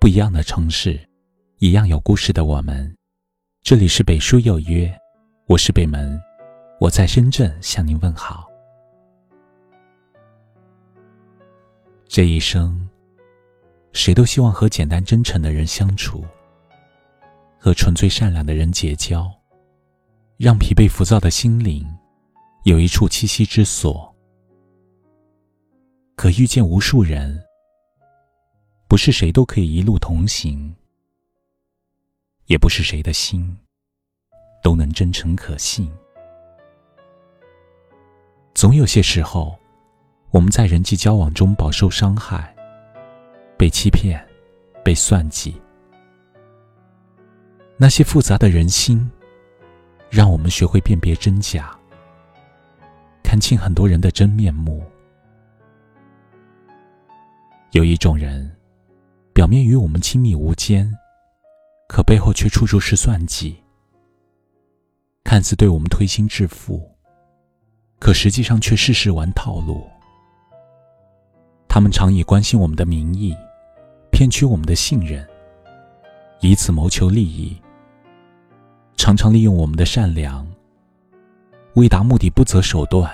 不一样的城市，一样有故事的我们。这里是北书有约，我是北门，我在深圳向您问好。这一生，谁都希望和简单真诚的人相处，和纯粹善良的人结交，让疲惫浮躁的心灵有一处栖息之所。可遇见无数人，不是谁都可以一路同行，也不是谁的心都能真诚可信。总有些时候，我们在人际交往中饱受伤害，被欺骗，被算计。那些复杂的人心，让我们学会辨别真假，看清很多人的真面目。有一种人，表面与我们亲密无间，可背后却处处是算计；看似对我们推心置腹，可实际上却事事玩套路。他们常以关心我们的名义，骗取我们的信任，以此谋求利益；常常利用我们的善良，为达目的不择手段。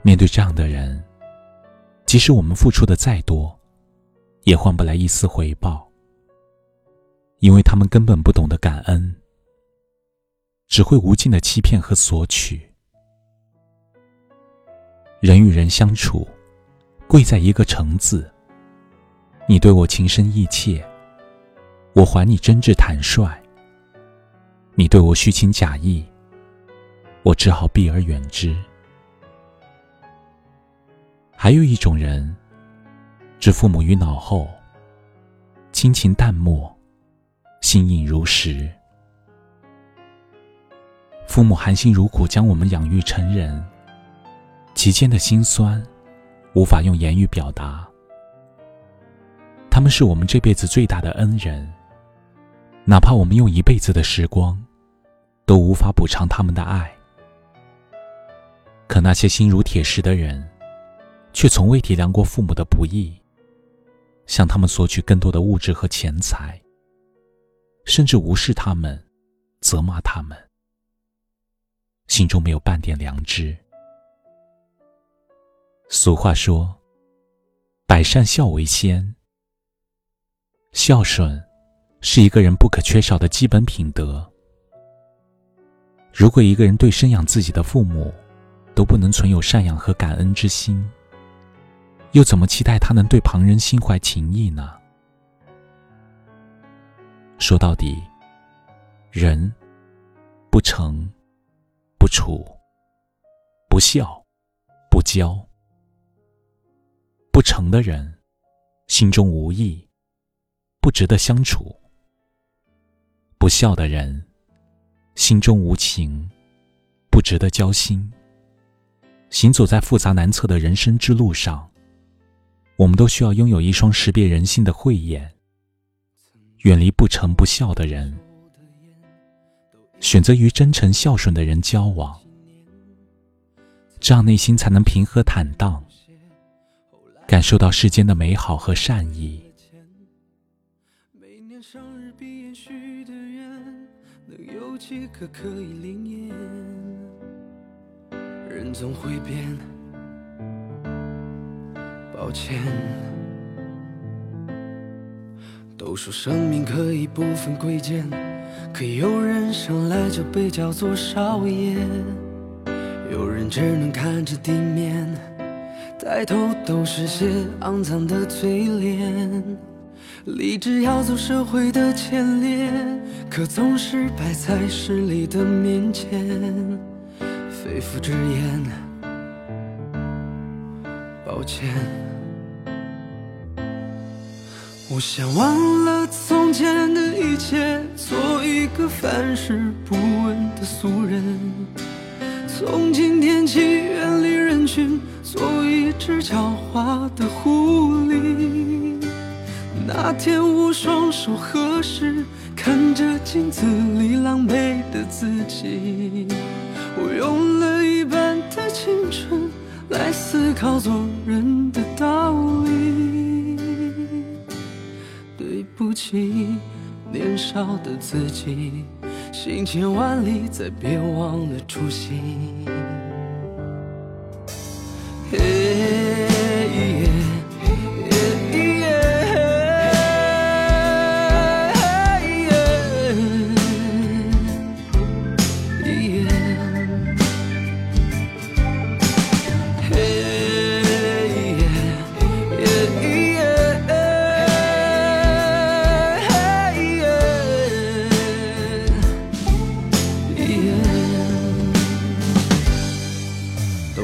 面对这样的人，即使我们付出的再多，也换不来一丝回报，因为他们根本不懂得感恩，只会无尽的欺骗和索取。人与人相处，贵在一个诚字。你对我情深意切，我还你真挚坦率；你对我虚情假意，我只好避而远之。还有一种人，置父母于脑后，亲情淡漠，心硬如石。父母含辛茹苦将我们养育成人，其间的辛酸，无法用言语表达。他们是我们这辈子最大的恩人，哪怕我们用一辈子的时光，都无法补偿他们的爱。可那些心如铁石的人。却从未体谅过父母的不易，向他们索取更多的物质和钱财，甚至无视他们，责骂他们，心中没有半点良知。俗话说：“百善孝为先。”孝顺是一个人不可缺少的基本品德。如果一个人对生养自己的父母都不能存有赡养和感恩之心，又怎么期待他能对旁人心怀情谊呢？说到底，人不诚、不处、不孝、不交。不诚的人，心中无义，不值得相处；不孝的人，心中无情，不值得交心。行走在复杂难测的人生之路上。我们都需要拥有一双识别人心的慧眼，远离不诚不孝的人，选择与真诚孝顺的人交往，这样内心才能平和坦荡，感受到世间的美好和善意。人总会变。抱歉，都说生命可以不分贵贱，可有人生来就被叫做少爷，有人只能看着地面，抬头都是些肮脏的嘴脸。立志要走社会的前列，可总是摆在势力的面前，肺腑之言。我想忘了从前的一切，做一个凡事不问的俗人。从今天起，远离人群，做一只狡猾的狐狸。那天我双手合十，看着镜子里狼狈的自己，思考做人的道理。对不起，年少的自己，行千万里，再别忘了初心。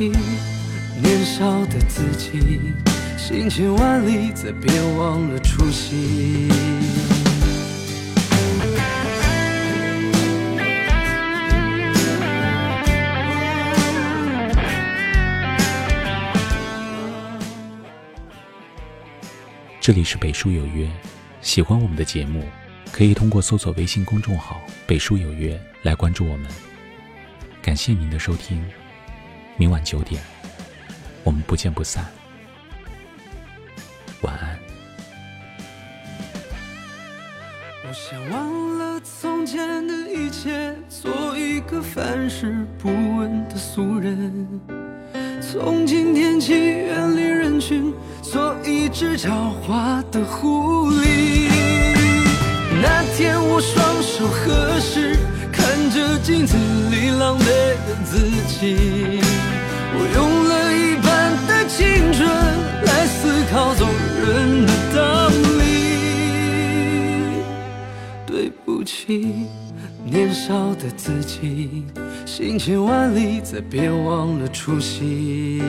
起，年少的自己，行千万里，再别忘了初心。这里是北书有约，喜欢我们的节目，可以通过搜索微信公众号“北书有约”来关注我们。感谢您的收听。明晚九点，我们不见不散。晚安。我想忘了从前的一切，做一个凡事不问的俗人。从今天起，远离人群，做一只狡猾的狐狸。那天我双手合十，看着镜子里狼狈的自己。对不起，年少的自己，行千万里，再别忘了初心。